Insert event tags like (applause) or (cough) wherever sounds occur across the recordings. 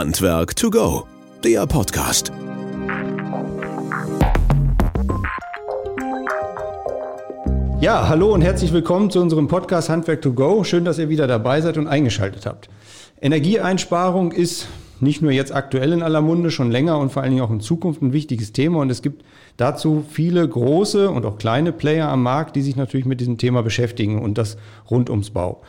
Handwerk to go, der Podcast. Ja, hallo und herzlich willkommen zu unserem Podcast Handwerk to go. Schön, dass ihr wieder dabei seid und eingeschaltet habt. Energieeinsparung ist nicht nur jetzt aktuell in aller Munde, schon länger und vor allen Dingen auch in Zukunft ein wichtiges Thema. Und es gibt dazu viele große und auch kleine Player am Markt, die sich natürlich mit diesem Thema beschäftigen und das rund ums Bau.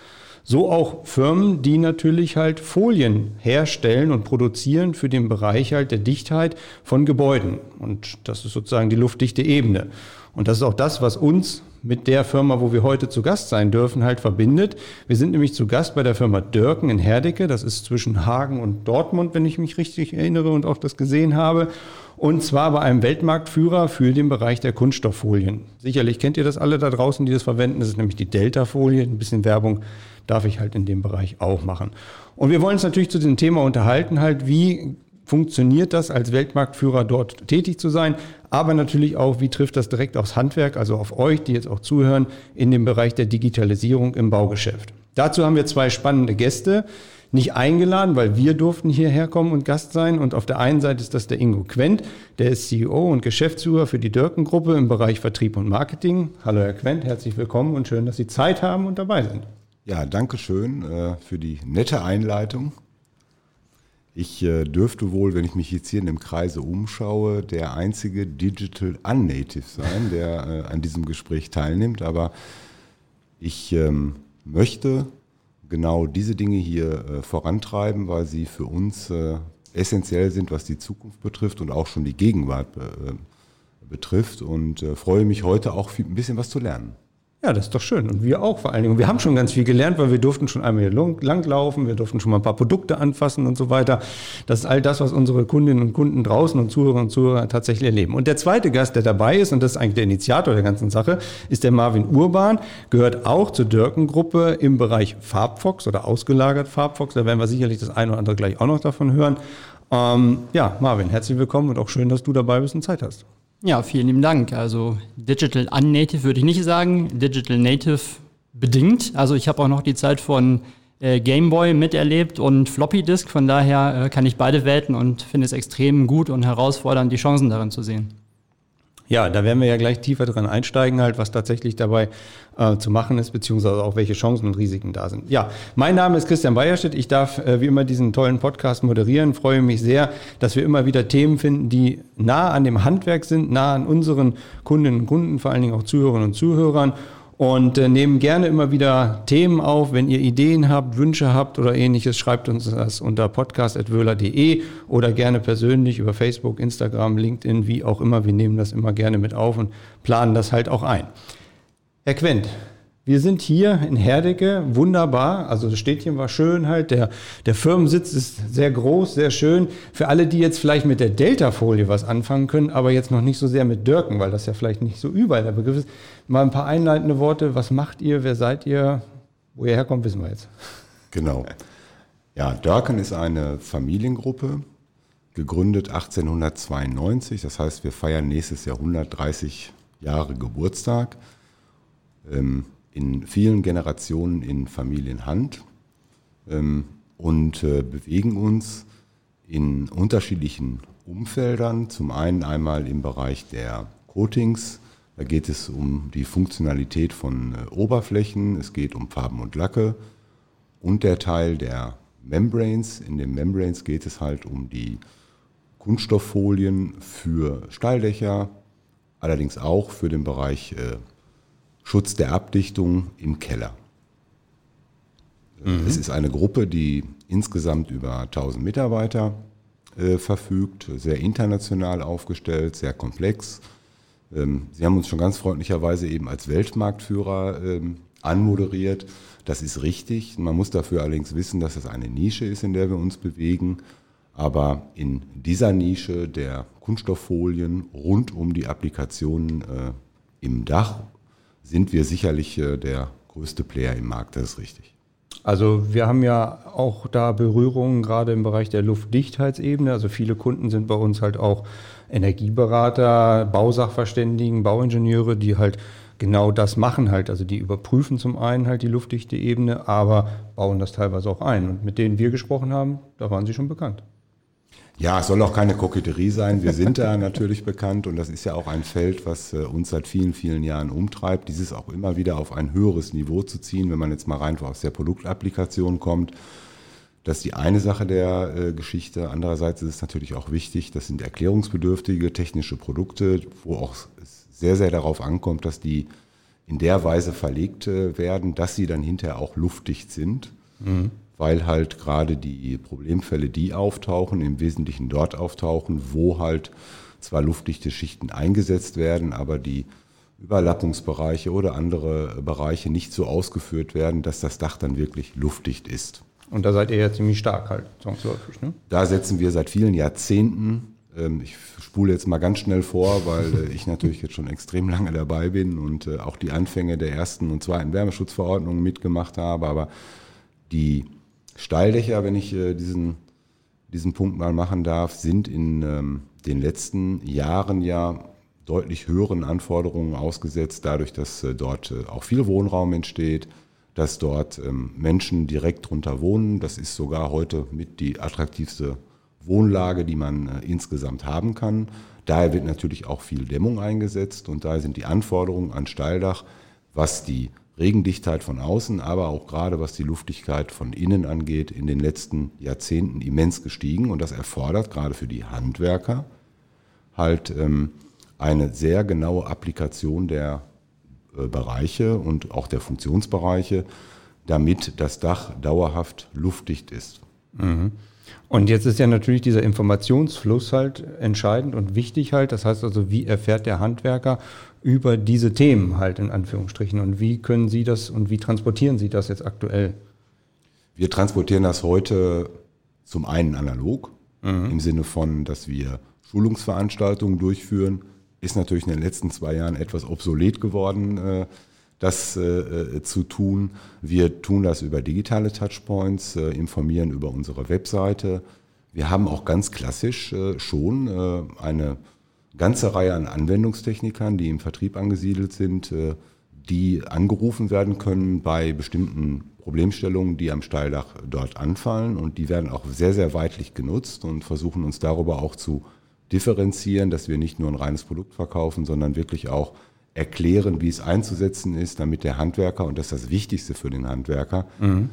So auch Firmen, die natürlich halt Folien herstellen und produzieren für den Bereich halt der Dichtheit von Gebäuden. Und das ist sozusagen die luftdichte Ebene. Und das ist auch das, was uns mit der Firma, wo wir heute zu Gast sein dürfen, halt verbindet. Wir sind nämlich zu Gast bei der Firma Dörken in Herdecke. Das ist zwischen Hagen und Dortmund, wenn ich mich richtig erinnere und auch das gesehen habe. Und zwar bei einem Weltmarktführer für den Bereich der Kunststofffolien. Sicherlich kennt ihr das alle da draußen, die das verwenden. Das ist nämlich die Delta-Folie. Ein bisschen Werbung darf ich halt in dem Bereich auch machen. Und wir wollen uns natürlich zu diesem Thema unterhalten, halt, wie funktioniert das als Weltmarktführer dort tätig zu sein, aber natürlich auch, wie trifft das direkt aufs Handwerk, also auf euch, die jetzt auch zuhören, in dem Bereich der Digitalisierung im Baugeschäft. Dazu haben wir zwei spannende Gäste, nicht eingeladen, weil wir durften hierher kommen und Gast sein. Und auf der einen Seite ist das der Ingo Quent, der ist CEO und Geschäftsführer für die Dörken-Gruppe im Bereich Vertrieb und Marketing. Hallo Herr Quent, herzlich willkommen und schön, dass Sie Zeit haben und dabei sind. Ja, danke schön äh, für die nette Einleitung. Ich äh, dürfte wohl, wenn ich mich jetzt hier in dem Kreise umschaue, der einzige Digital Unnative sein, der äh, an diesem Gespräch teilnimmt. Aber ich ähm, möchte genau diese Dinge hier äh, vorantreiben, weil sie für uns äh, essentiell sind, was die Zukunft betrifft und auch schon die Gegenwart äh, betrifft. Und freue mich heute auch viel, ein bisschen was zu lernen. Ja, das ist doch schön. Und wir auch vor allen Dingen. Wir haben schon ganz viel gelernt, weil wir durften schon einmal hier langlaufen, wir durften schon mal ein paar Produkte anfassen und so weiter. Das ist all das, was unsere Kundinnen und Kunden draußen und Zuhörer und Zuhörer tatsächlich erleben. Und der zweite Gast, der dabei ist, und das ist eigentlich der Initiator der ganzen Sache, ist der Marvin Urban, gehört auch zur Dörken-Gruppe im Bereich Farbfox oder ausgelagert Farbfox. Da werden wir sicherlich das eine oder andere gleich auch noch davon hören. Ähm, ja, Marvin, herzlich willkommen und auch schön, dass du dabei bist und Zeit hast. Ja, vielen lieben Dank. Also Digital Unnative würde ich nicht sagen, Digital Native bedingt. Also ich habe auch noch die Zeit von äh, Gameboy miterlebt und Floppy Disk. Von daher äh, kann ich beide Welten und finde es extrem gut und herausfordernd, die Chancen darin zu sehen. Ja, da werden wir ja gleich tiefer dran einsteigen, halt, was tatsächlich dabei äh, zu machen ist, beziehungsweise auch welche Chancen und Risiken da sind. Ja, mein Name ist Christian Bayerstedt. Ich darf äh, wie immer diesen tollen Podcast moderieren. Freue mich sehr, dass wir immer wieder Themen finden, die nah an dem Handwerk sind, nah an unseren Kundinnen und Kunden, vor allen Dingen auch Zuhörerinnen und Zuhörern und äh, nehmen gerne immer wieder Themen auf. Wenn ihr Ideen habt, Wünsche habt oder ähnliches, schreibt uns das unter podcast.wöhler.de oder gerne persönlich über Facebook, Instagram, LinkedIn, wie auch immer. Wir nehmen das immer gerne mit auf und planen das halt auch ein. Herr Quent, wir sind hier in Herdecke, wunderbar. Also das Städtchen war schön halt. Der, der Firmensitz ist sehr groß, sehr schön. Für alle, die jetzt vielleicht mit der Delta-Folie was anfangen können, aber jetzt noch nicht so sehr mit Dörken, weil das ja vielleicht nicht so überall der Begriff ist. Mal ein paar einleitende Worte. Was macht ihr? Wer seid ihr? Wo ihr herkommt, wissen wir jetzt. Genau. Ja, Dörken ist eine Familiengruppe, gegründet 1892. Das heißt, wir feiern nächstes Jahr 130 Jahre Geburtstag. Ähm, in vielen Generationen in Familienhand ähm, und äh, bewegen uns in unterschiedlichen Umfeldern. Zum einen einmal im Bereich der Coatings. Da geht es um die Funktionalität von äh, Oberflächen, es geht um Farben und Lacke und der Teil der Membranes. In den Membranes geht es halt um die Kunststofffolien für Stalldächer, allerdings auch für den Bereich äh, Schutz der Abdichtung im Keller. Mhm. Es ist eine Gruppe, die insgesamt über 1000 Mitarbeiter äh, verfügt, sehr international aufgestellt, sehr komplex. Ähm, Sie haben uns schon ganz freundlicherweise eben als Weltmarktführer ähm, anmoderiert. Das ist richtig. Man muss dafür allerdings wissen, dass es eine Nische ist, in der wir uns bewegen. Aber in dieser Nische der Kunststofffolien rund um die Applikationen äh, im Dach sind wir sicherlich äh, der größte Player im Markt, das ist richtig. Also wir haben ja auch da Berührungen gerade im Bereich der Luftdichtheitsebene. Also viele Kunden sind bei uns halt auch Energieberater, Bausachverständigen, Bauingenieure, die halt genau das machen halt. Also die überprüfen zum einen halt die luftdichte Ebene, aber bauen das teilweise auch ein. Und mit denen wir gesprochen haben, da waren sie schon bekannt. Ja, es soll auch keine Koketterie sein. Wir sind da (laughs) natürlich bekannt und das ist ja auch ein Feld, was äh, uns seit vielen, vielen Jahren umtreibt, dieses auch immer wieder auf ein höheres Niveau zu ziehen, wenn man jetzt mal rein aus der Produktapplikation kommt. Das ist die eine Sache der äh, Geschichte. Andererseits ist es natürlich auch wichtig, das sind erklärungsbedürftige technische Produkte, wo auch es sehr, sehr darauf ankommt, dass die in der Weise verlegt äh, werden, dass sie dann hinterher auch luftdicht sind. Mhm weil halt gerade die Problemfälle, die auftauchen, im Wesentlichen dort auftauchen, wo halt zwar luftdichte Schichten eingesetzt werden, aber die Überlappungsbereiche oder andere Bereiche nicht so ausgeführt werden, dass das Dach dann wirklich luftdicht ist. Und da seid ihr ja ziemlich stark halt, zwangsläufig, ne? Da setzen wir seit vielen Jahrzehnten, ähm, ich spule jetzt mal ganz schnell vor, weil äh, ich natürlich jetzt schon extrem lange dabei bin und äh, auch die Anfänge der ersten und zweiten Wärmeschutzverordnungen mitgemacht habe, aber die Steildächer, wenn ich äh, diesen, diesen Punkt mal machen darf, sind in ähm, den letzten Jahren ja deutlich höheren Anforderungen ausgesetzt, dadurch, dass äh, dort äh, auch viel Wohnraum entsteht, dass dort ähm, Menschen direkt drunter wohnen. Das ist sogar heute mit die attraktivste Wohnlage, die man äh, insgesamt haben kann. Daher wird natürlich auch viel Dämmung eingesetzt und daher sind die Anforderungen an Steildach, was die Regendichtheit von außen, aber auch gerade was die Luftdichtheit von innen angeht, in den letzten Jahrzehnten immens gestiegen. Und das erfordert gerade für die Handwerker halt ähm, eine sehr genaue Applikation der äh, Bereiche und auch der Funktionsbereiche, damit das Dach dauerhaft luftdicht ist. Mhm. Und jetzt ist ja natürlich dieser Informationsfluss halt entscheidend und wichtig halt. Das heißt also, wie erfährt der Handwerker über diese Themen halt in Anführungsstrichen und wie können Sie das und wie transportieren Sie das jetzt aktuell? Wir transportieren das heute zum einen analog, mhm. im Sinne von, dass wir Schulungsveranstaltungen durchführen. Ist natürlich in den letzten zwei Jahren etwas obsolet geworden, äh, das äh, äh, zu tun. Wir tun das über digitale Touchpoints, informieren über unsere Webseite. Wir haben auch ganz klassisch schon eine ganze Reihe an Anwendungstechnikern, die im Vertrieb angesiedelt sind, äh, die angerufen werden können bei bestimmten Problemstellungen, die am Steildach dort anfallen. Und die werden auch sehr, sehr weitlich genutzt und versuchen uns darüber auch zu differenzieren, dass wir nicht nur ein reines Produkt verkaufen, sondern wirklich auch erklären, wie es einzusetzen ist, damit der Handwerker, und das ist das Wichtigste für den Handwerker, mhm.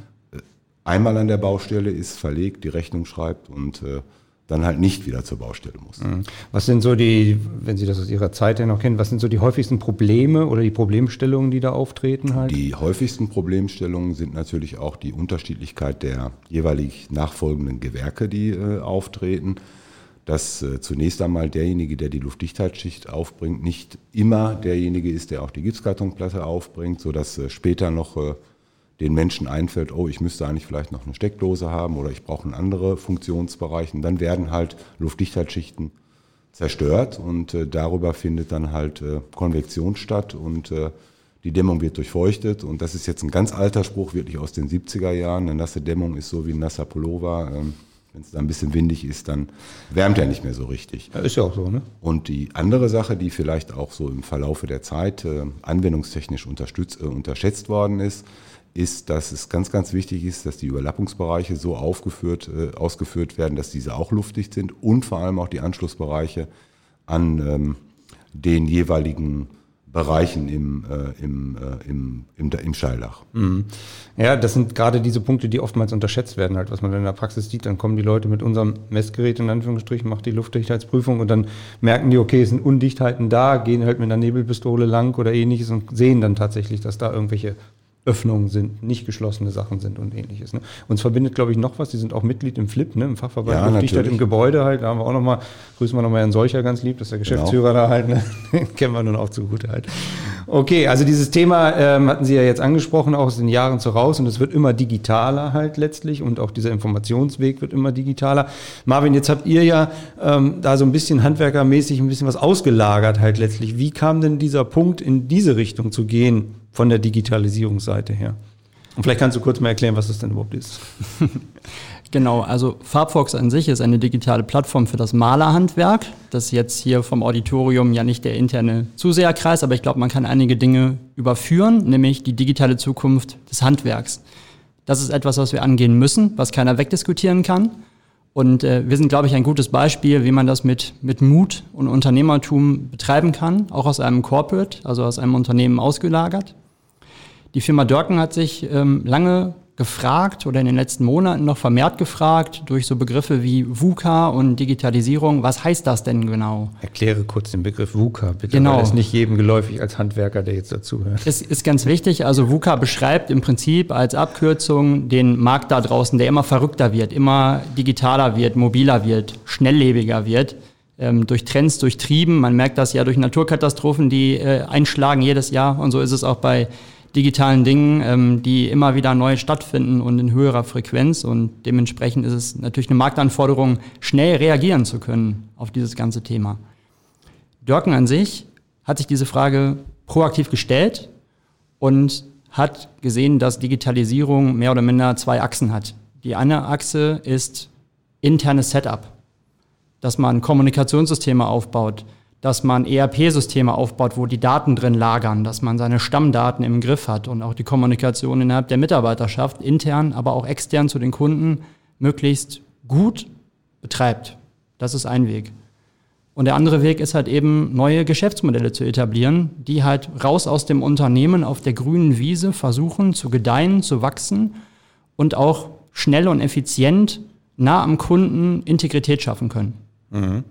einmal an der Baustelle ist, verlegt, die Rechnung schreibt und äh, dann halt nicht wieder zur Baustelle muss. Mhm. Was sind so die, wenn Sie das aus Ihrer Zeit ja noch kennen, was sind so die häufigsten Probleme oder die Problemstellungen, die da auftreten halt? Die häufigsten Problemstellungen sind natürlich auch die Unterschiedlichkeit der jeweilig nachfolgenden Gewerke, die äh, auftreten. Dass äh, zunächst einmal derjenige, der die Luftdichtheitsschicht aufbringt, nicht immer derjenige ist, der auch die Gipskartonplatte aufbringt, sodass äh, später noch äh, den Menschen einfällt, oh, ich müsste eigentlich vielleicht noch eine Steckdose haben oder ich brauche einen andere Funktionsbereich. Und dann werden halt Luftdichtheitsschichten zerstört und darüber findet dann halt Konvektion statt und die Dämmung wird durchfeuchtet. Und das ist jetzt ein ganz alter Spruch, wirklich aus den 70er Jahren. Eine nasse Dämmung ist so wie ein nasser Pullover. Wenn es da ein bisschen windig ist, dann wärmt er nicht mehr so richtig. Ist ja auch so, ne? Und die andere Sache, die vielleicht auch so im Verlaufe der Zeit äh, anwendungstechnisch unterstützt, äh, unterschätzt worden ist, ist, dass es ganz, ganz wichtig ist, dass die Überlappungsbereiche so aufgeführt, äh, ausgeführt werden, dass diese auch luftdicht sind und vor allem auch die Anschlussbereiche an ähm, den jeweiligen Bereichen im, äh, im, äh, im, im, im Schalldach. Mhm. Ja, das sind gerade diese Punkte, die oftmals unterschätzt werden, halt, was man in der Praxis sieht. Dann kommen die Leute mit unserem Messgerät in Anführungsstrichen, macht die Luftdichtheitsprüfung und dann merken die, okay, es sind Undichtheiten da, gehen halt mit einer Nebelpistole lang oder ähnliches und sehen dann tatsächlich, dass da irgendwelche Öffnungen sind, nicht geschlossene Sachen sind und ähnliches. Ne? Uns verbindet, glaube ich, noch was. Die sind auch Mitglied im FLIP, ne? im Fachverband ja, Luftdichtheit im Gebäude halt. Da haben wir auch nochmal, grüßen wir nochmal Herrn Solcher ganz lieb, das ist der genau. Geschäftsführer genau. da halt. Ne? (laughs) Den kennen wir nun auch zugute halt. Okay, also dieses Thema ähm, hatten Sie ja jetzt angesprochen, auch aus den Jahren so raus und es wird immer digitaler halt letztlich und auch dieser Informationsweg wird immer digitaler. Marvin, jetzt habt ihr ja ähm, da so ein bisschen handwerkermäßig ein bisschen was ausgelagert halt letztlich. Wie kam denn dieser Punkt in diese Richtung zu gehen? von der Digitalisierungsseite her. Und vielleicht kannst du kurz mal erklären, was das denn überhaupt ist. (laughs) Genau, also Farbfox an sich ist eine digitale Plattform für das Malerhandwerk. Das ist jetzt hier vom Auditorium ja nicht der interne Zuseherkreis, aber ich glaube, man kann einige Dinge überführen, nämlich die digitale Zukunft des Handwerks. Das ist etwas, was wir angehen müssen, was keiner wegdiskutieren kann. Und äh, wir sind, glaube ich, ein gutes Beispiel, wie man das mit, mit Mut und Unternehmertum betreiben kann, auch aus einem Corporate, also aus einem Unternehmen ausgelagert. Die Firma Dörken hat sich ähm, lange gefragt oder in den letzten Monaten noch vermehrt gefragt durch so Begriffe wie VUCA und Digitalisierung. Was heißt das denn genau? Erkläre kurz den Begriff VUCA, bitte. Genau. Weil das ist nicht jedem geläufig als Handwerker, der jetzt dazuhört. Es ist ganz wichtig. Also VUCA beschreibt im Prinzip als Abkürzung den Markt da draußen, der immer verrückter wird, immer digitaler wird, mobiler wird, schnelllebiger wird. Ähm, durch Trends durchtrieben. Man merkt das ja durch Naturkatastrophen, die äh, einschlagen jedes Jahr. Und so ist es auch bei digitalen Dingen, ähm, die immer wieder neu stattfinden und in höherer Frequenz. Und dementsprechend ist es natürlich eine Marktanforderung, schnell reagieren zu können auf dieses ganze Thema. Dörken an sich hat sich diese Frage proaktiv gestellt und hat gesehen, dass Digitalisierung mehr oder minder zwei Achsen hat. Die eine Achse ist internes Setup, dass man Kommunikationssysteme aufbaut, dass man ERP-Systeme aufbaut, wo die Daten drin lagern, dass man seine Stammdaten im Griff hat und auch die Kommunikation innerhalb der Mitarbeiterschaft, intern, aber auch extern zu den Kunden, möglichst gut betreibt. Das ist ein Weg. Und der andere Weg ist halt eben, neue Geschäftsmodelle zu etablieren, die halt raus aus dem Unternehmen auf der grünen Wiese versuchen zu gedeihen, zu wachsen und auch schnell und effizient nah am Kunden Integrität schaffen können. Mhm.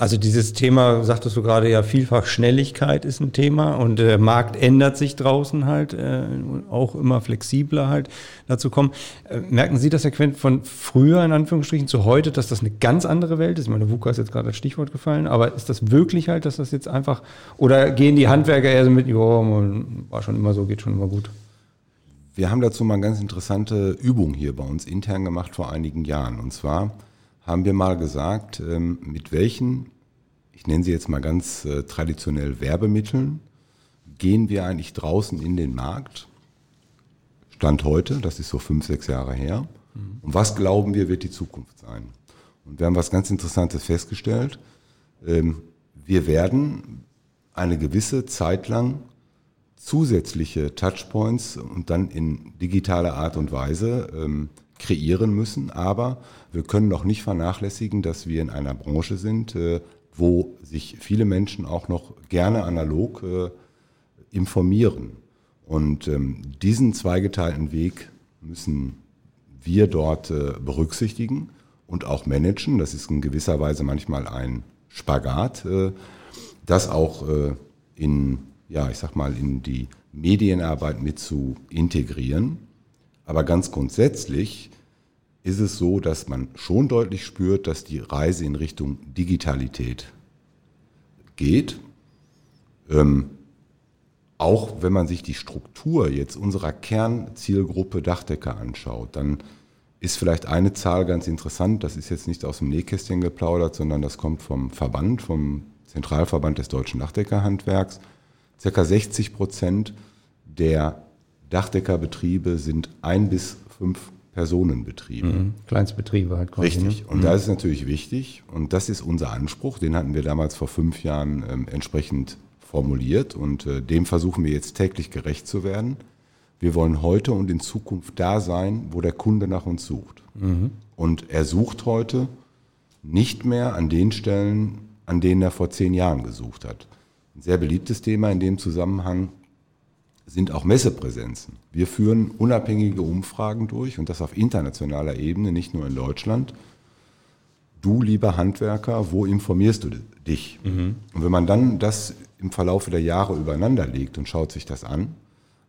Also dieses Thema, sagtest du gerade ja, vielfach Schnelligkeit ist ein Thema und der Markt ändert sich draußen halt, äh, auch immer flexibler halt dazu kommen. Äh, merken Sie das, Herr Quent, von früher in Anführungsstrichen zu heute, dass das eine ganz andere Welt ist? Ich meine, VUCA ist jetzt gerade als Stichwort gefallen, aber ist das wirklich halt, dass das jetzt einfach, oder gehen die Handwerker eher so mit, oh, war schon immer so, geht schon immer gut? Wir haben dazu mal eine ganz interessante Übung hier bei uns intern gemacht vor einigen Jahren. Und zwar haben wir mal gesagt, ähm, mit welchen, ich nenne sie jetzt mal ganz äh, traditionell Werbemitteln, gehen wir eigentlich draußen in den Markt. Stand heute, das ist so fünf, sechs Jahre her. Mhm. Und was glauben wir, wird die Zukunft sein? Und wir haben was ganz Interessantes festgestellt. Ähm, wir werden eine gewisse Zeit lang zusätzliche Touchpoints und dann in digitaler Art und Weise ähm, kreieren müssen. Aber wir können noch nicht vernachlässigen, dass wir in einer Branche sind, äh, wo sich viele Menschen auch noch gerne analog äh, informieren. Und ähm, diesen zweigeteilten Weg müssen wir dort äh, berücksichtigen und auch managen. Das ist in gewisser Weise manchmal ein Spagat, das auch in, ja, ich sag mal, in die Medienarbeit mit zu integrieren. Aber ganz grundsätzlich ist es so, dass man schon deutlich spürt, dass die Reise in Richtung Digitalität geht. Ähm, auch wenn man sich die Struktur jetzt unserer Kernzielgruppe Dachdecker anschaut, dann ist vielleicht eine Zahl ganz interessant, das ist jetzt nicht aus dem Nähkästchen geplaudert, sondern das kommt vom Verband, vom Zentralverband des deutschen Dachdeckerhandwerks. Circa 60 Prozent der Dachdeckerbetriebe sind ein bis fünf Personenbetriebe. Mhm. Kleinstbetriebe halt quasi. Richtig. Ne? Und mhm. da ist natürlich wichtig, und das ist unser Anspruch, den hatten wir damals vor fünf Jahren ähm, entsprechend formuliert und äh, dem versuchen wir jetzt täglich gerecht zu werden. Wir wollen heute und in Zukunft da sein, wo der Kunde nach uns sucht. Mhm. Und er sucht heute nicht mehr an den Stellen, an denen er vor zehn Jahren gesucht hat. Ein sehr beliebtes Thema in dem Zusammenhang sind auch Messepräsenzen. Wir führen unabhängige Umfragen durch und das auf internationaler Ebene, nicht nur in Deutschland. Du, lieber Handwerker, wo informierst du dich? Mhm. Und wenn man dann das im Verlauf der Jahre übereinander legt und schaut sich das an,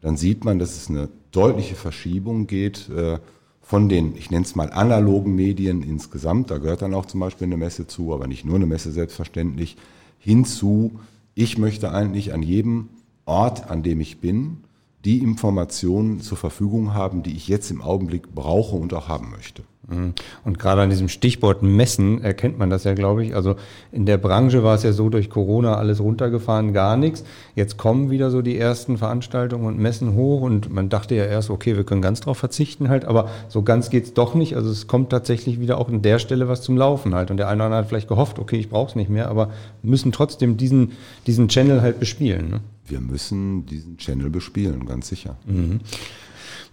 dann sieht man, dass es eine deutliche Verschiebung geht äh, von den, ich nenne es mal, analogen Medien insgesamt, da gehört dann auch zum Beispiel eine Messe zu, aber nicht nur eine Messe selbstverständlich, hinzu, ich möchte eigentlich an jedem Ort, an dem ich bin, die Informationen zur Verfügung haben, die ich jetzt im Augenblick brauche und auch haben möchte. Mhm. Und gerade an diesem Stichwort Messen erkennt man das ja, glaube ich. Also in der Branche war es ja so durch Corona alles runtergefahren, gar nichts. Jetzt kommen wieder so die ersten Veranstaltungen und Messen hoch und man dachte ja erst, okay, wir können ganz drauf verzichten halt, aber so ganz geht's doch nicht. Also es kommt tatsächlich wieder auch an der Stelle was zum Laufen halt. Und der eine oder andere hat vielleicht gehofft, okay, ich brauche es nicht mehr, aber müssen trotzdem diesen, diesen Channel halt bespielen. Ne? Wir müssen diesen Channel bespielen, ganz sicher. Mhm.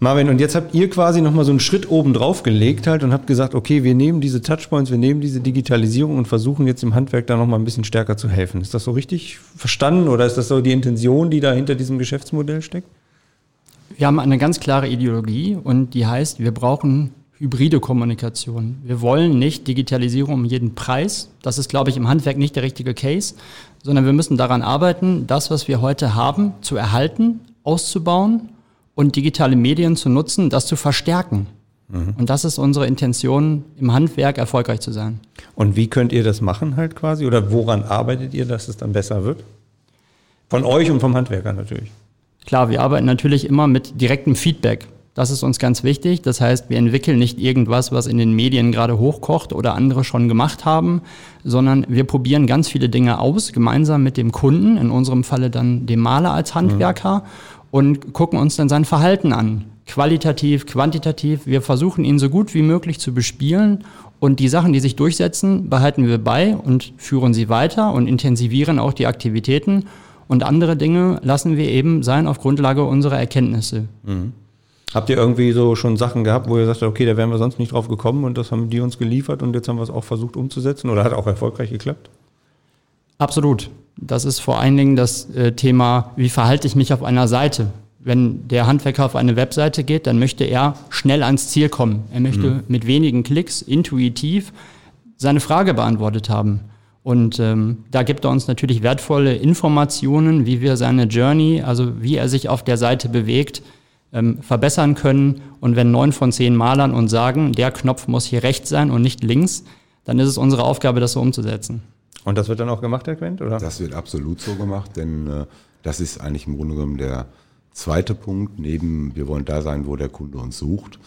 Marvin, und jetzt habt ihr quasi nochmal so einen Schritt oben drauf gelegt halt und habt gesagt, okay, wir nehmen diese Touchpoints, wir nehmen diese Digitalisierung und versuchen jetzt im Handwerk da nochmal ein bisschen stärker zu helfen. Ist das so richtig verstanden oder ist das so die Intention, die da hinter diesem Geschäftsmodell steckt? Wir haben eine ganz klare Ideologie und die heißt, wir brauchen hybride Kommunikation. Wir wollen nicht Digitalisierung um jeden Preis. Das ist, glaube ich, im Handwerk nicht der richtige Case, sondern wir müssen daran arbeiten, das, was wir heute haben, zu erhalten, auszubauen und digitale Medien zu nutzen, das zu verstärken. Mhm. Und das ist unsere Intention, im Handwerk erfolgreich zu sein. Und wie könnt ihr das machen halt quasi? Oder woran arbeitet ihr, dass es dann besser wird? Von euch und vom Handwerker natürlich. Klar, wir arbeiten natürlich immer mit direktem Feedback. Das ist uns ganz wichtig. Das heißt, wir entwickeln nicht irgendwas, was in den Medien gerade hochkocht oder andere schon gemacht haben, sondern wir probieren ganz viele Dinge aus, gemeinsam mit dem Kunden, in unserem Falle dann dem Maler als Handwerker. Mhm und gucken uns dann sein Verhalten an. Qualitativ, quantitativ. Wir versuchen ihn so gut wie möglich zu bespielen und die Sachen, die sich durchsetzen, behalten wir bei und führen sie weiter und intensivieren auch die Aktivitäten. Und andere Dinge lassen wir eben sein auf Grundlage unserer Erkenntnisse. Mhm. Habt ihr irgendwie so schon Sachen gehabt, wo ihr sagt, okay, da wären wir sonst nicht drauf gekommen und das haben die uns geliefert und jetzt haben wir es auch versucht umzusetzen oder hat auch erfolgreich geklappt? Absolut. Das ist vor allen Dingen das äh, Thema, wie verhalte ich mich auf einer Seite? Wenn der Handwerker auf eine Webseite geht, dann möchte er schnell ans Ziel kommen. Er möchte mhm. mit wenigen Klicks intuitiv seine Frage beantwortet haben. Und ähm, da gibt er uns natürlich wertvolle Informationen, wie wir seine Journey, also wie er sich auf der Seite bewegt, ähm, verbessern können. Und wenn neun von zehn Malern uns sagen, der Knopf muss hier rechts sein und nicht links, dann ist es unsere Aufgabe, das so umzusetzen. Und das wird dann auch gemacht, Herr Quent, oder? Das wird absolut so gemacht, denn äh, das ist eigentlich im Grunde genommen der zweite Punkt, neben wir wollen da sein, wo der Kunde uns sucht.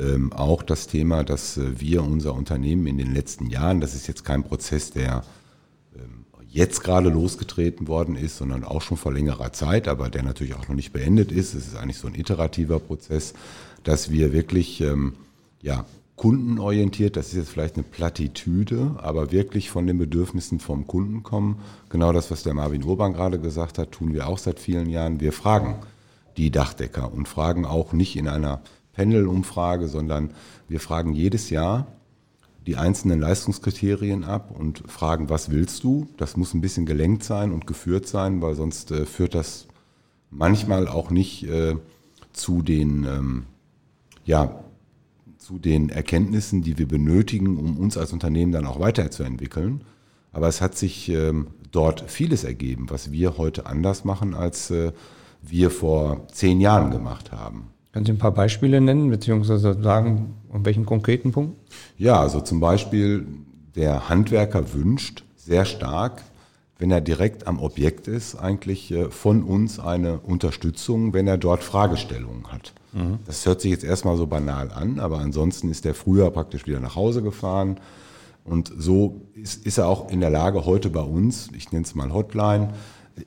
Ähm, auch das Thema, dass äh, wir unser Unternehmen in den letzten Jahren, das ist jetzt kein Prozess, der jetzt gerade losgetreten worden ist, sondern auch schon vor längerer Zeit, aber der natürlich auch noch nicht beendet ist. Es ist eigentlich so ein iterativer Prozess, dass wir wirklich ähm, ja, kundenorientiert, das ist jetzt vielleicht eine Plattitüde, aber wirklich von den Bedürfnissen vom Kunden kommen. Genau das, was der Marvin Urban gerade gesagt hat, tun wir auch seit vielen Jahren. Wir fragen die Dachdecker und fragen auch nicht in einer Pendelumfrage, sondern wir fragen jedes Jahr die einzelnen Leistungskriterien ab und fragen, was willst du? Das muss ein bisschen gelenkt sein und geführt sein, weil sonst äh, führt das manchmal auch nicht äh, zu den ähm, ja, zu den Erkenntnissen, die wir benötigen, um uns als Unternehmen dann auch weiterzuentwickeln. Aber es hat sich ähm, dort vieles ergeben, was wir heute anders machen, als äh, wir vor zehn Jahren gemacht haben. Können Sie ein paar Beispiele nennen, beziehungsweise sagen, um welchen konkreten Punkt? Ja, also zum Beispiel, der Handwerker wünscht sehr stark, wenn er direkt am Objekt ist, eigentlich äh, von uns eine Unterstützung, wenn er dort Fragestellungen hat. Mhm. Das hört sich jetzt erstmal so banal an, aber ansonsten ist er früher praktisch wieder nach Hause gefahren. Und so ist, ist er auch in der Lage, heute bei uns, ich nenne es mal Hotline,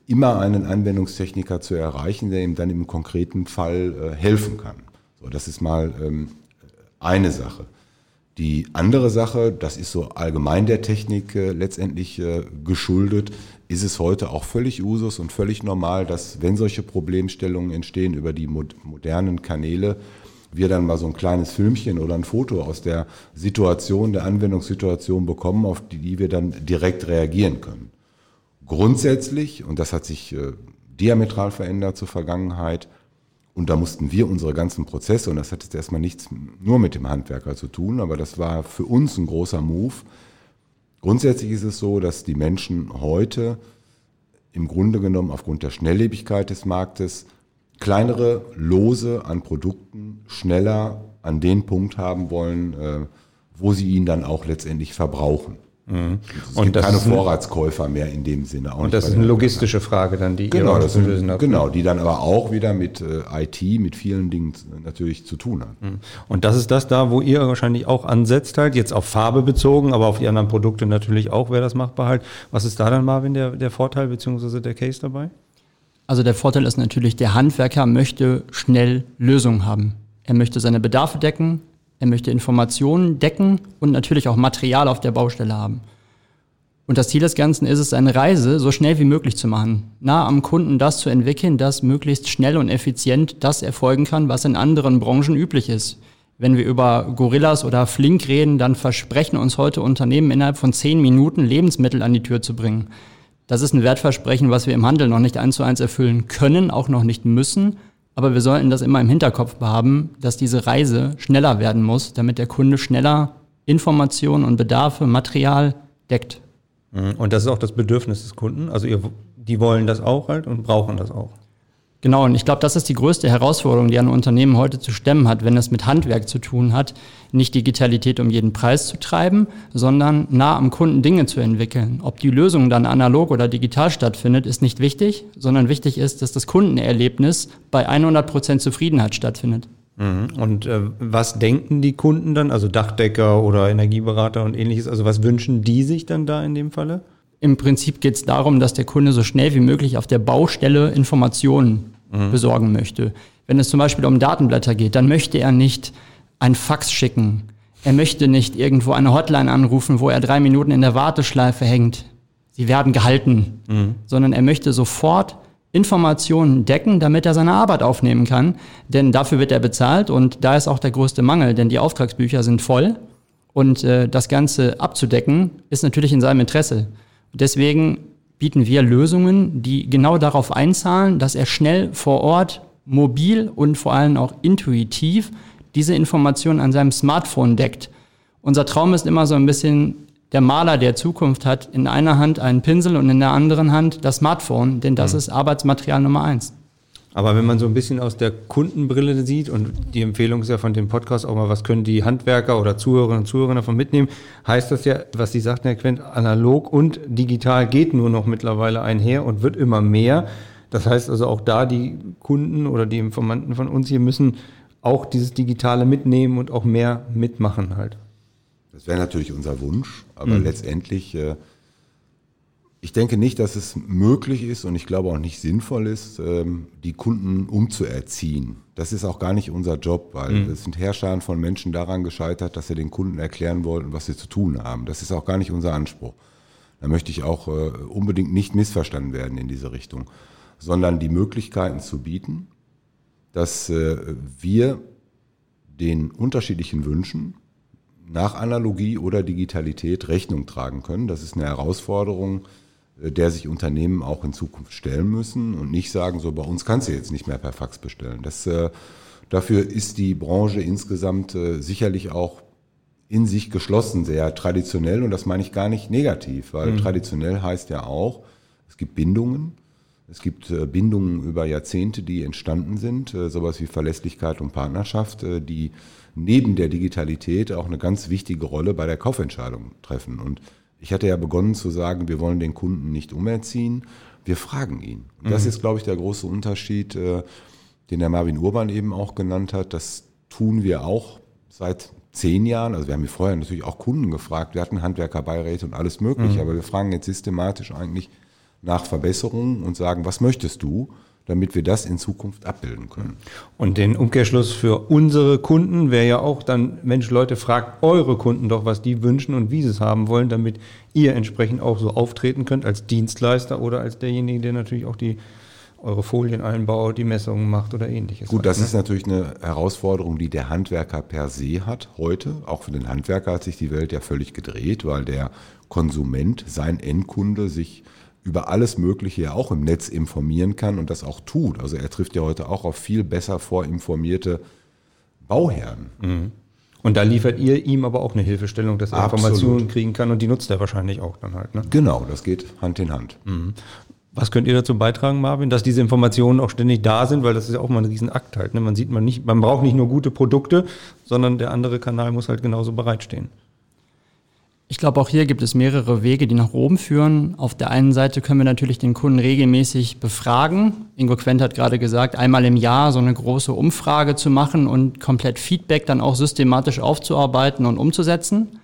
immer einen Anwendungstechniker zu erreichen, der ihm dann im konkreten Fall äh, helfen kann. So, das ist mal ähm, eine Sache. Die andere Sache, das ist so allgemein der Technik äh, letztendlich äh, geschuldet, ist es heute auch völlig Usus und völlig normal, dass wenn solche Problemstellungen entstehen über die modernen Kanäle, wir dann mal so ein kleines Filmchen oder ein Foto aus der Situation, der Anwendungssituation bekommen, auf die wir dann direkt reagieren können. Grundsätzlich, und das hat sich äh, diametral verändert zur Vergangenheit, und da mussten wir unsere ganzen Prozesse, und das hat jetzt erstmal nichts nur mit dem Handwerker zu tun, aber das war für uns ein großer Move. Grundsätzlich ist es so, dass die Menschen heute im Grunde genommen aufgrund der Schnelllebigkeit des Marktes kleinere Lose an Produkten schneller an den Punkt haben wollen, äh, wo sie ihn dann auch letztendlich verbrauchen. Mhm. Es und gibt keine Vorratskäufer mehr in dem Sinne. und das ist eine logistische Frage dann, die genau, ihr zu lösen habt. Genau, die dann aber auch wieder mit äh, IT, mit vielen Dingen natürlich zu tun hat. Mhm. Und das ist das da, wo ihr wahrscheinlich auch ansetzt halt, jetzt auf Farbe bezogen, aber auf die anderen Produkte natürlich auch, wäre das machbar halt. Was ist da dann, Marvin, der, der Vorteil bzw. der Case dabei? Also der Vorteil ist natürlich, der Handwerker möchte schnell Lösungen haben. Er möchte seine Bedarfe decken, er möchte Informationen decken und natürlich auch Material auf der Baustelle haben. Und das Ziel des Ganzen ist es, eine Reise so schnell wie möglich zu machen. Nah am Kunden das zu entwickeln, dass möglichst schnell und effizient das erfolgen kann, was in anderen Branchen üblich ist. Wenn wir über Gorillas oder Flink reden, dann versprechen uns heute Unternehmen innerhalb von zehn Minuten Lebensmittel an die Tür zu bringen. Das ist ein Wertversprechen, was wir im Handel noch nicht eins zu eins erfüllen können, auch noch nicht müssen. Aber wir sollten das immer im Hinterkopf haben, dass diese Reise schneller werden muss, damit der Kunde schneller Informationen und Bedarfe, Material deckt. Mhm. Und das ist auch das Bedürfnis des Kunden. Also ihr, die wollen das auch halt und brauchen das auch. Genau, und ich glaube, das ist die größte Herausforderung, die ein Unternehmen heute zu stemmen hat, wenn es mit Handwerk zu tun hat, nicht Digitalität um jeden Preis zu treiben, sondern nah am Kunden Dinge zu entwickeln. Ob die Lösung dann analog oder digital stattfindet, ist nicht wichtig, sondern wichtig ist, dass das Kundenerlebnis bei 100 Prozent Zufriedenheit stattfindet. Mhm. Und äh, was denken die Kunden dann, also Dachdecker oder Energieberater und ähnliches, also was wünschen die sich dann da in dem Falle? Im Prinzip geht es darum, dass der Kunde so schnell wie möglich auf der Baustelle Informationen mhm. besorgen möchte. Wenn es zum Beispiel um Datenblätter geht, dann möchte er nicht ein Fax schicken. Er möchte nicht irgendwo eine Hotline anrufen, wo er drei Minuten in der Warteschleife hängt. Sie werden gehalten. Mhm. Sondern er möchte sofort Informationen decken, damit er seine Arbeit aufnehmen kann. Denn dafür wird er bezahlt und da ist auch der größte Mangel, denn die Auftragsbücher sind voll. Und äh, das Ganze abzudecken, ist natürlich in seinem Interesse. Deswegen bieten wir Lösungen, die genau darauf einzahlen, dass er schnell vor Ort, mobil und vor allem auch intuitiv diese Informationen an seinem Smartphone deckt. Unser Traum ist immer so ein bisschen der Maler der Zukunft hat in einer Hand einen Pinsel und in der anderen Hand das Smartphone, denn das mhm. ist Arbeitsmaterial Nummer eins. Aber wenn man so ein bisschen aus der Kundenbrille sieht, und die Empfehlung ist ja von dem Podcast auch mal, was können die Handwerker oder Zuhörerinnen und Zuhörer davon mitnehmen, heißt das ja, was Sie sagten, Herr Quent, analog und digital geht nur noch mittlerweile einher und wird immer mehr. Das heißt also auch da die Kunden oder die Informanten von uns hier müssen auch dieses Digitale mitnehmen und auch mehr mitmachen halt. Das wäre natürlich unser Wunsch, aber mhm. letztendlich äh, ich denke nicht, dass es möglich ist und ich glaube auch nicht sinnvoll ist, ähm, die Kunden umzuerziehen. Das ist auch gar nicht unser Job, weil mhm. es sind Herrscher von Menschen daran gescheitert, dass sie den Kunden erklären wollten, was sie zu tun haben. Das ist auch gar nicht unser Anspruch. Da möchte ich auch äh, unbedingt nicht missverstanden werden in diese Richtung, sondern die Möglichkeiten zu bieten, dass äh, wir den unterschiedlichen Wünschen nach Analogie oder Digitalität Rechnung tragen können. Das ist eine Herausforderung, der sich Unternehmen auch in Zukunft stellen müssen und nicht sagen, so bei uns kannst du jetzt nicht mehr per Fax bestellen. Das, äh, dafür ist die Branche insgesamt äh, sicherlich auch in sich geschlossen, sehr traditionell und das meine ich gar nicht negativ, weil mhm. traditionell heißt ja auch, es gibt Bindungen, es gibt Bindungen über Jahrzehnte, die entstanden sind, sowas wie Verlässlichkeit und Partnerschaft, die neben der Digitalität auch eine ganz wichtige Rolle bei der Kaufentscheidung treffen. Und ich hatte ja begonnen zu sagen, wir wollen den Kunden nicht umerziehen, wir fragen ihn. Und das mhm. ist, glaube ich, der große Unterschied, äh, den der Marvin Urban eben auch genannt hat. Das tun wir auch seit zehn Jahren. Also wir haben hier vorher natürlich auch Kunden gefragt. Wir hatten Handwerkerbeiräte und alles Mögliche, mhm. aber wir fragen jetzt systematisch eigentlich nach Verbesserungen und sagen, was möchtest du? Damit wir das in Zukunft abbilden können. Und den Umkehrschluss für unsere Kunden wäre ja auch dann, Mensch, Leute, fragt eure Kunden doch, was die wünschen und wie sie es haben wollen, damit ihr entsprechend auch so auftreten könnt als Dienstleister oder als derjenige, der natürlich auch die eure Folien einbaut, die Messungen macht oder ähnliches. Gut, das ne? ist natürlich eine Herausforderung, die der Handwerker per se hat heute. Auch für den Handwerker hat sich die Welt ja völlig gedreht, weil der Konsument, sein Endkunde, sich über alles Mögliche ja auch im Netz informieren kann und das auch tut. Also er trifft ja heute auch auf viel besser vorinformierte Bauherren. Mhm. Und da liefert ihr ihm aber auch eine Hilfestellung, dass er Absolut. Informationen kriegen kann und die nutzt er wahrscheinlich auch dann halt. Ne? Genau, das geht Hand in Hand. Mhm. Was könnt ihr dazu beitragen, Marvin, dass diese Informationen auch ständig da sind, weil das ist ja auch mal ein Riesenakt halt. Ne? Man sieht man nicht, man braucht nicht nur gute Produkte, sondern der andere Kanal muss halt genauso bereitstehen. Ich glaube, auch hier gibt es mehrere Wege, die nach oben führen. Auf der einen Seite können wir natürlich den Kunden regelmäßig befragen. Ingo Quent hat gerade gesagt, einmal im Jahr so eine große Umfrage zu machen und komplett Feedback dann auch systematisch aufzuarbeiten und umzusetzen.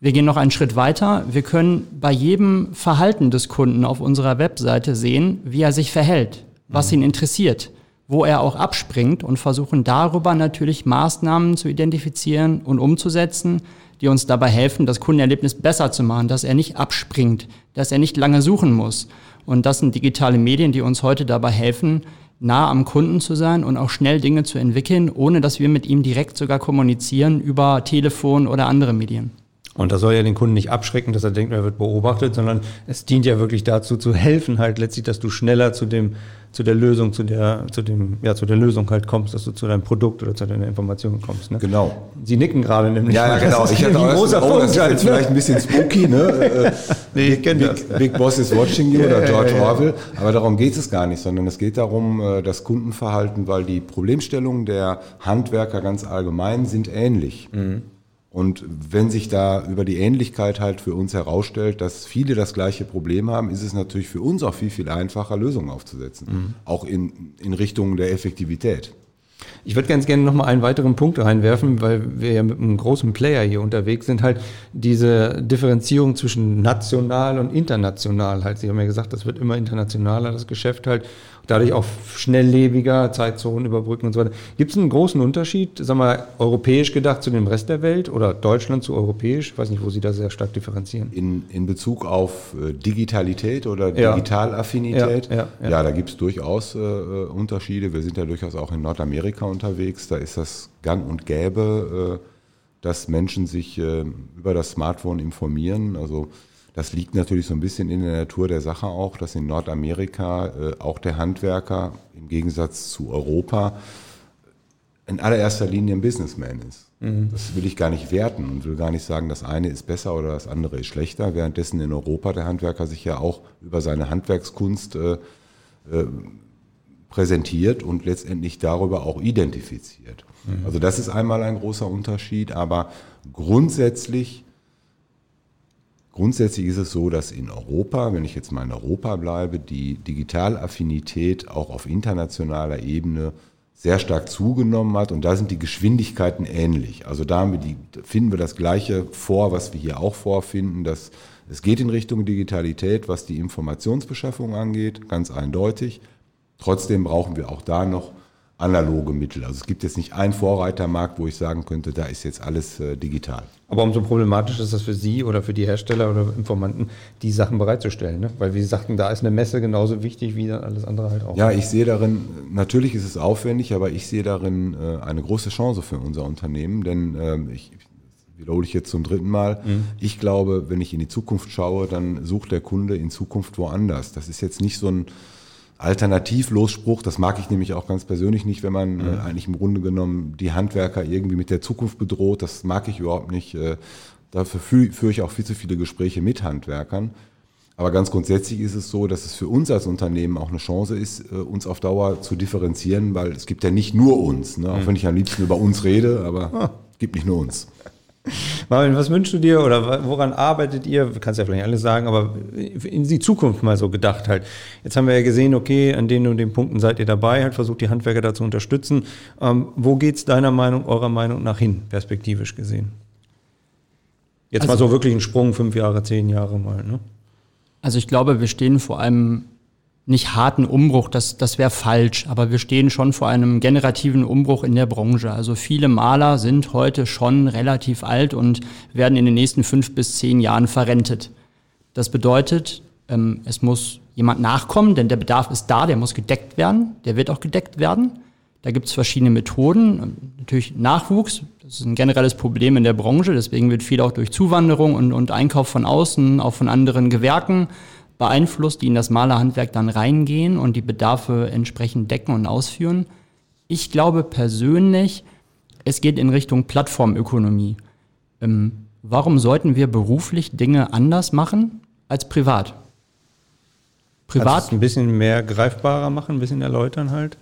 Wir gehen noch einen Schritt weiter. Wir können bei jedem Verhalten des Kunden auf unserer Webseite sehen, wie er sich verhält, was ihn interessiert, wo er auch abspringt und versuchen darüber natürlich Maßnahmen zu identifizieren und umzusetzen, die uns dabei helfen, das Kundenerlebnis besser zu machen, dass er nicht abspringt, dass er nicht lange suchen muss. Und das sind digitale Medien, die uns heute dabei helfen, nah am Kunden zu sein und auch schnell Dinge zu entwickeln, ohne dass wir mit ihm direkt sogar kommunizieren über Telefon oder andere Medien. Und das soll ja den Kunden nicht abschrecken, dass er denkt, er wird beobachtet, sondern es dient ja wirklich dazu zu helfen, halt letztlich, dass du schneller zu dem, zu der Lösung, zu der, zu dem, ja, zu der Lösung halt kommst, dass du zu deinem Produkt oder zu deiner Information kommst. Ne? Genau. Sie nicken gerade nämlich. Ja, ja genau. Ich hatte ein großer oh, das ist jetzt ne? vielleicht ein bisschen spooky, ne? (laughs) Äh, Nee, ich Big, kenn Big, das. Big Boss is watching you oder Ja, George ja, ja. Orwell. Aber darum geht es gar nicht, sondern es geht darum, äh, das Kundenverhalten, weil die Problemstellungen der Handwerker ganz allgemein sind ähnlich. Mhm. Und wenn sich da über die Ähnlichkeit halt für uns herausstellt, dass viele das gleiche Problem haben, ist es natürlich für uns auch viel, viel einfacher, Lösungen aufzusetzen. Mhm. Auch in, in Richtung der Effektivität. Ich würde ganz gerne noch mal einen weiteren Punkt reinwerfen, weil wir ja mit einem großen Player hier unterwegs sind, halt diese Differenzierung zwischen national und international halt. Sie haben ja gesagt, das wird immer internationaler, das Geschäft halt, dadurch auch schnelllebiger, Zeitzonen überbrücken und so weiter. Gibt es einen großen Unterschied, sagen wir, europäisch gedacht zu dem Rest der Welt oder Deutschland zu europäisch? Ich weiß nicht, wo Sie da sehr stark differenzieren. In, in Bezug auf äh, Digitalität oder. Digitalaffinität, Ja, ja, ja. ja, da gibt es durchaus äh, äh, Unterschiede. Wir sind ja durchaus auch in Nordamerika unterwegs. Da ist das gang und gäbe, äh, dass Menschen sich äh, über das Smartphone informieren. Also das liegt natürlich so ein bisschen in der Natur der Sache auch, dass in Nordamerika äh, auch der Handwerker im Gegensatz zu Europa in allererster Linie ein Businessman ist. Das will ich gar nicht werten und will gar nicht sagen, das eine ist besser oder das andere ist schlechter, währenddessen in Europa der Handwerker sich ja auch über seine Handwerkskunst äh, präsentiert und letztendlich darüber auch identifiziert. Also das ist einmal ein großer Unterschied, aber grundsätzlich Grundsätzlich ist es so, dass in Europa, wenn ich jetzt mal in Europa bleibe, die Digitalaffinität auch auf internationaler Ebene sehr stark zugenommen hat und da sind die Geschwindigkeiten ähnlich. Also da haben wir die, finden wir das Gleiche vor, was wir hier auch vorfinden, dass es geht in Richtung Digitalität, was die Informationsbeschaffung angeht, ganz eindeutig. Trotzdem brauchen wir auch da noch analoge Mittel. Also es gibt jetzt nicht einen Vorreitermarkt, wo ich sagen könnte, da ist jetzt alles äh, digital. Aber umso problematisch ist das für Sie oder für die Hersteller oder Informanten, die Sachen bereitzustellen. Ne? Weil, wie Sie sagten, da ist eine Messe genauso wichtig wie alles andere halt auch. Ja, ich sehe darin, natürlich ist es aufwendig, aber ich sehe darin äh, eine große Chance für unser Unternehmen, denn ähm, ich wiederhole ich jetzt zum dritten Mal, ich glaube, wenn ich in die Zukunft schaue, dann sucht der Kunde in Zukunft woanders. Das ist jetzt nicht so ein Alternativlosspruch, das mag ich nämlich auch ganz persönlich nicht, wenn man äh, eigentlich im Grunde genommen die Handwerker irgendwie mit der Zukunft bedroht, das mag ich überhaupt nicht. Äh, dafür führe führe ich auch viel zu viele Gespräche mit Handwerkern. Aber ganz grundsätzlich ist es so, dass es für uns als Unternehmen auch eine Chance ist, äh, uns auf Dauer zu differenzieren, weil es gibt ja nicht nur uns, ne? auch wenn ich am liebsten über uns rede, aber es gibt nicht nur uns. (laughs) Marvin, was wünschst du dir oder woran arbeitet ihr? Du kannst ja vielleicht nicht alles sagen, aber in die Zukunft mal so gedacht halt. Jetzt haben wir ja gesehen, okay, an den und den Punkten seid ihr dabei, halt versucht die Handwerker da zu unterstützen. Ähm, wo geht's deiner Meinung, eurer Meinung nach hin, perspektivisch gesehen? Jetzt mal so wirklich ein Sprung, fünf Jahre, zehn Jahre mal, ne? Also ich glaube, wir stehen vor einem nicht harten Umbruch, das, das wäre falsch, aber wir stehen schon vor einem generativen Umbruch in der Branche. Also viele Maler sind heute schon relativ alt und werden in den nächsten fünf bis zehn Jahren verrentet. Das bedeutet, ähm, es muss jemand nachkommen, denn der Bedarf ist da, der muss gedeckt werden, der wird auch gedeckt werden. Da gibt es verschiedene Methoden. Ähm, Natürlich Nachwuchs, das ist ein generelles Problem in der Branche, deswegen wird viel auch durch Zuwanderung und, und Einkauf von außen, auch von anderen Gewerken beeinflusst, die in das Malerhandwerk dann reingehen und die Bedarfe entsprechend decken und ausführen. Ich glaube persönlich, es geht in Richtung Plattformökonomie. Ähm, warum sollten wir beruflich Dinge anders machen als privat? Privat es ein bisschen mehr greifbarer machen, ein bisschen erläutern halt?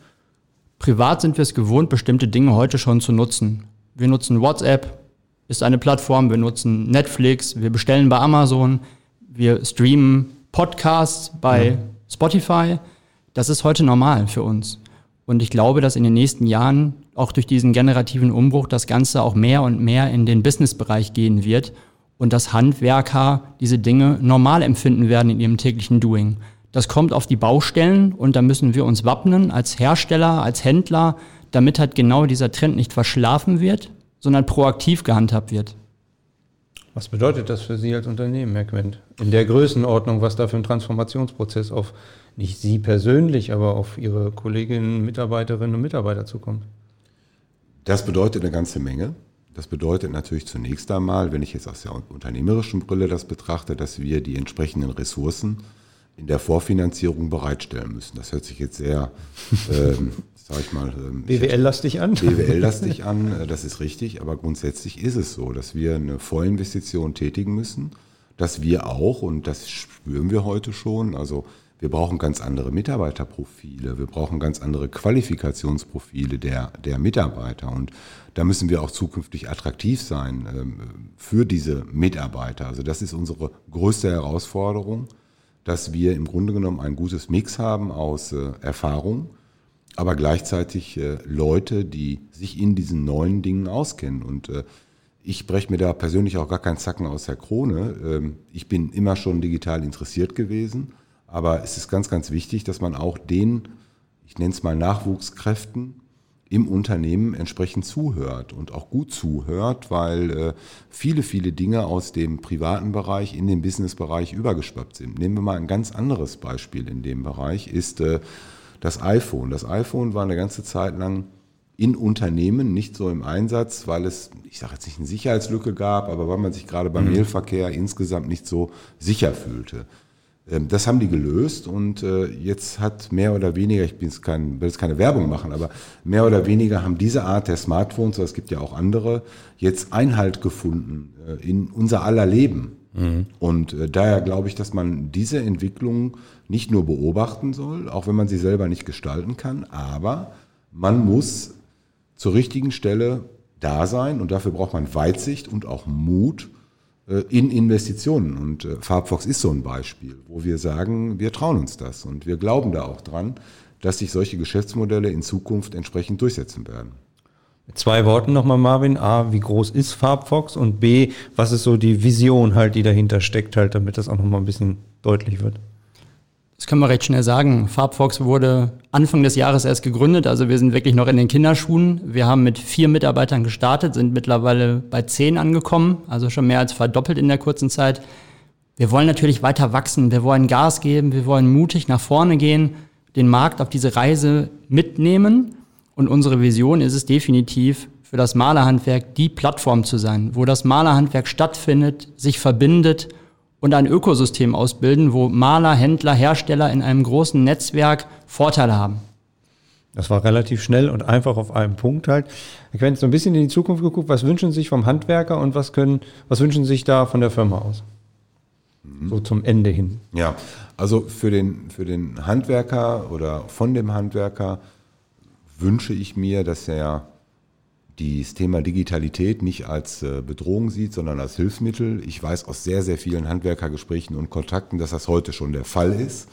Privat sind wir es gewohnt, bestimmte Dinge heute schon zu nutzen. Wir nutzen WhatsApp, ist eine Plattform, wir nutzen Netflix, wir bestellen bei Amazon, wir streamen Podcasts bei Spotify. Das ist heute normal für uns. Und ich glaube, dass in den nächsten Jahren auch durch diesen generativen Umbruch das Ganze auch mehr und mehr in den Businessbereich gehen wird und dass Handwerker diese Dinge normal empfinden werden in ihrem täglichen Doing. Das kommt auf die Baustellen und da müssen wir uns wappnen als Hersteller, als Händler, damit halt genau dieser Trend nicht verschlafen wird, sondern proaktiv gehandhabt wird. Was bedeutet das für Sie als Unternehmen, Herr Quent? In der Größenordnung, was da für ein Transformationsprozess auf nicht Sie persönlich, aber auf Ihre Kolleginnen, Mitarbeiterinnen und Mitarbeiter zukommt? Das bedeutet eine ganze Menge. Das bedeutet natürlich zunächst einmal, wenn ich jetzt aus der unternehmerischen Brille das betrachte, dass wir die entsprechenden Ressourcen in der Vorfinanzierung bereitstellen müssen. Das hört sich jetzt sehr, (laughs) ähm, sag ich mal, ähm, BWL-lastig an. BWL-lastig an, äh, das ist richtig, aber grundsätzlich ist es so, dass wir eine Vollinvestition tätigen müssen, dass wir auch, und das spüren wir heute schon, also wir brauchen ganz andere Mitarbeiterprofile, wir brauchen ganz andere Qualifikationsprofile der, der Mitarbeiter und da müssen wir auch zukünftig attraktiv sein ähm, für diese Mitarbeiter. Also das ist unsere größte Herausforderung dass wir im Grunde genommen ein gutes Mix haben aus äh, Erfahrung, aber gleichzeitig äh, Leute, die sich in diesen neuen Dingen auskennen. Und äh, ich breche mir da persönlich auch gar keinen Zacken aus der Krone. Ähm, ich bin immer schon digital interessiert gewesen, aber es ist ganz, ganz wichtig, dass man auch den, ich nenne es mal Nachwuchskräften, im Unternehmen entsprechend zuhört und auch gut zuhört, weil äh, viele, viele Dinge aus dem privaten Bereich in den Businessbereich übergeschwappt sind. Nehmen wir mal ein ganz anderes Beispiel in dem Bereich, ist äh, das iPhone. Das iPhone war eine ganze Zeit lang in Unternehmen nicht so im Einsatz, weil es, ich sage jetzt nicht eine Sicherheitslücke gab, aber weil man sich gerade beim mhm. Mailverkehr insgesamt nicht so sicher fühlte. Ähm, das haben die gelöst und äh, jetzt hat mehr oder weniger, ich bin jetzt kein, will jetzt keine Werbung machen, aber mehr oder weniger haben diese Art der Smartphones, es gibt ja auch andere, jetzt Einhalt gefunden äh, in unser aller Leben. Mhm. Und äh, daher glaube ich, dass man diese Entwicklung nicht nur beobachten soll, auch wenn man sie selber nicht gestalten kann, aber man muss zur richtigen Stelle da sein und dafür braucht man Weitsicht und auch Mut, äh, in Investitionen. Und äh, Farbfox ist so ein Beispiel, wo wir sagen, wir trauen uns das und wir glauben da auch dran, dass sich solche Geschäftsmodelle in Zukunft entsprechend durchsetzen werden. Zwei Worten nochmal, Marvin. A, wie groß ist Farbfox? Und B, was ist so die Vision halt, die dahinter steckt halt, damit das auch nochmal ein bisschen deutlich wird? Das können wir recht schnell sagen. Farbfox wurde Anfang des Jahres erst gegründet, also wir sind wirklich noch in den Kinderschuhen. Wir haben mit vier Mitarbeitern gestartet, sind mittlerweile bei zehn angekommen, also schon mehr als verdoppelt in der kurzen Zeit. Wir wollen natürlich weiter wachsen, wir wollen Gas geben, wir wollen mutig nach vorne gehen, den Markt auf diese Reise mitnehmen. Und unsere Vision ist es definitiv, für das Malerhandwerk die Plattform zu sein, wo das Malerhandwerk stattfindet, sich verbindet und ein Ökosystem ausbilden, wo Maler, Händler, Hersteller in einem großen Netzwerk Vorteile haben. Das war relativ schnell und einfach auf einem Punkt halt. Ich habe jetzt so ein bisschen in die Zukunft geguckt, was wünschen Sie sich vom Handwerker und was können, was wünschen Sie sich da von der Firma aus? Mhm. So zum Ende hin. Ja, also für den, für den Handwerker oder von dem Handwerker wünsche ich mir, dass er das Thema Digitalität nicht als äh, Bedrohung sieht, sondern als Hilfsmittel. Ich weiß aus sehr, sehr vielen Handwerkergesprächen und Kontakten, dass das heute schon der Fall ist,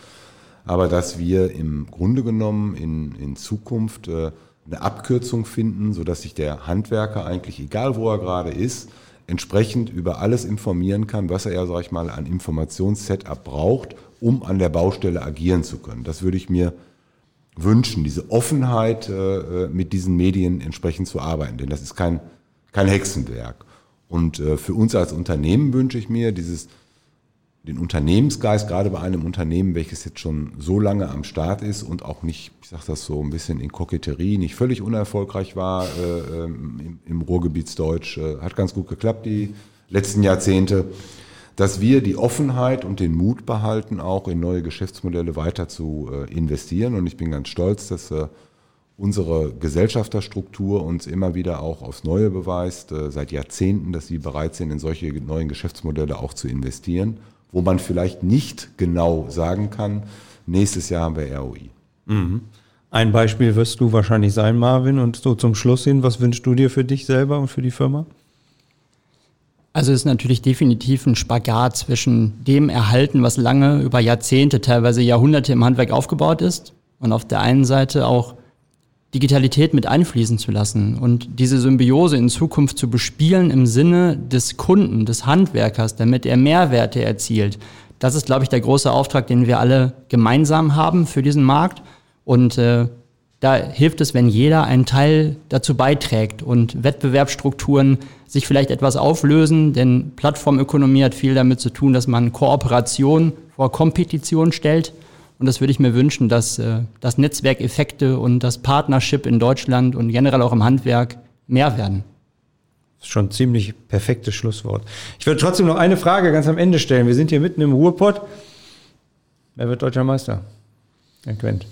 aber dass wir im Grunde genommen in, in Zukunft äh, eine Abkürzung finden, sodass sich der Handwerker eigentlich, egal wo er gerade ist, entsprechend über alles informieren kann, was er ja, sag ich mal, an Informationssetup braucht, um an der Baustelle agieren zu können. Das würde ich mir wünschen, diese Offenheit, äh, äh, mit diesen Medien entsprechend zu arbeiten. Denn das ist kein, kein Hexenwerk. Und äh, für uns als Unternehmen wünsche ich mir dieses, den Unternehmensgeist, gerade bei einem Unternehmen, welches jetzt schon so lange am Start ist und auch nicht, ich sage das so ein bisschen in Koketterie, nicht völlig unerfolgreich war äh, ähm, im, im Ruhrgebietsdeutsch, äh, hat ganz gut geklappt die letzten Jahrzehnte dass wir die Offenheit und den Mut behalten, auch in neue Geschäftsmodelle weiter zu äh, investieren. Und ich bin ganz stolz, dass äh, unsere Gesellschafterstruktur uns immer wieder auch aufs Neue beweist, äh, seit Jahrzehnten, dass sie bereit sind, in solche neuen Geschäftsmodelle auch zu investieren, wo man vielleicht nicht genau sagen kann, nächstes Jahr haben wir ROI. Mhm. Ein Beispiel wirst du wahrscheinlich sein, Marvin. Und so zum Schluss hin, was wünschst du dir für dich selber und für die Firma? Also ist natürlich definitiv ein Spagat zwischen dem Erhalten, was lange über Jahrzehnte, teilweise Jahrhunderte im Handwerk aufgebaut ist, und auf der einen Seite auch Digitalität mit einfließen zu lassen und diese Symbiose in Zukunft zu bespielen im Sinne des Kunden, des Handwerkers, damit er Mehrwerte erzielt. Das ist, glaube ich, der große Auftrag, den wir alle gemeinsam haben für diesen Markt. Und äh, Da hilft es, wenn jeder einen Teil dazu beiträgt und Wettbewerbsstrukturen sich vielleicht etwas auflösen, denn Plattformökonomie hat viel damit zu tun, dass man Kooperation vor Kompetition stellt. Und das würde ich mir wünschen, dass äh, das Netzwerkeffekte und das Partnership in Deutschland und generell auch im Handwerk mehr werden. Das ist schon ein ziemlich perfektes Schlusswort. Ich würde trotzdem noch eine Frage ganz am Ende stellen. Wir sind hier mitten im Ruhrpott. Wer wird deutscher Meister? Herr Quent.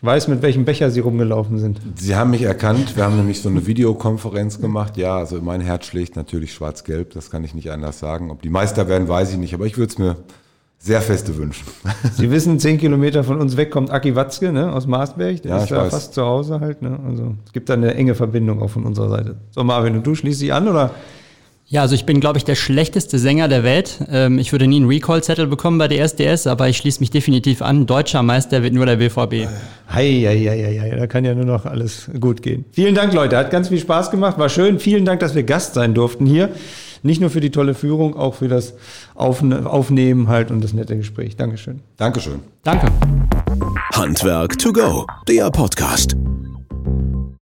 Ich weiß, mit welchem Becher Sie rumgelaufen sind. Sie haben mich erkannt. Wir haben nämlich so eine Videokonferenz gemacht. Ja, also mein Herz schlägt natürlich schwarz-gelb. Das kann ich nicht anders sagen. Ob die Meister werden, weiß ich nicht. Aber ich würde es mir sehr feste wünschen. (laughs) Sie wissen, zehn Kilometer von uns weg kommt Aki Watzke ne, aus Marsberg. Der Ja, ist da weiß. fast zu Hause halt. Ne? Also es gibt da eine enge Verbindung auch von unserer Seite. So, Marvin, und du schließt dich an oder? Ja, also ich bin, glaube ich, der schlechteste Sänger der Welt. Ähm, ich würde nie einen Recall-Zettel bekommen bei der SDS, aber ich schließe mich definitiv an. Deutscher Meister wird nur der BVB. Hei, hei, hei, hei, hei, da kann ja nur noch alles gut gehen. Vielen Dank, Leute. Hat ganz viel Spaß gemacht. War schön. Vielen Dank, dass wir Gast sein durften hier. Nicht nur für die tolle Führung, auch für das Aufne Aufnehmen halt und das nette Gespräch. Dankeschön. Dankeschön. Danke. Handwerk to go, der Podcast.